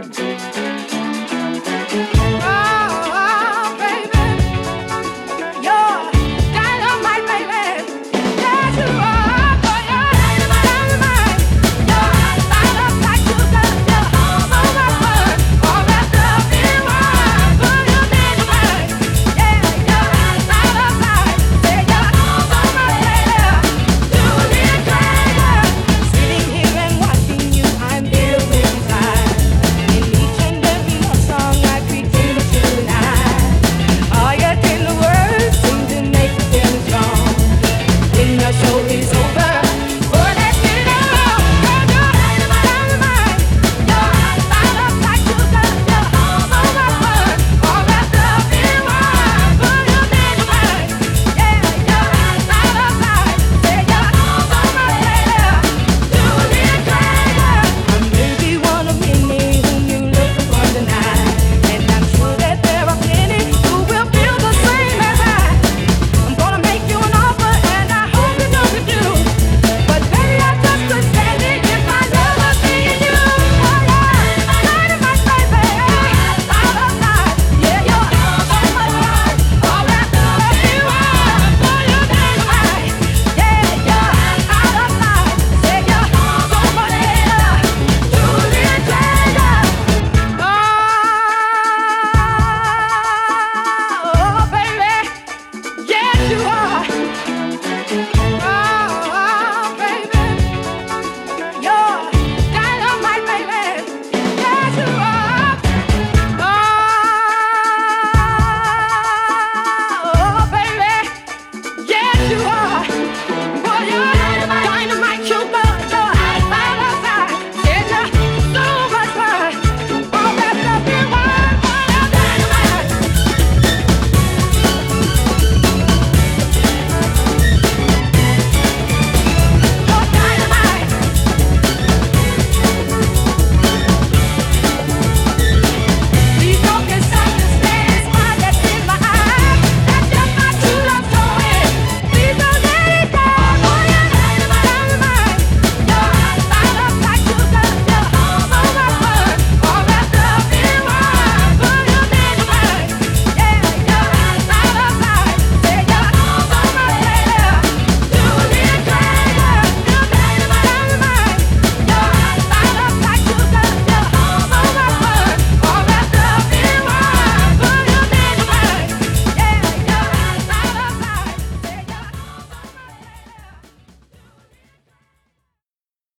to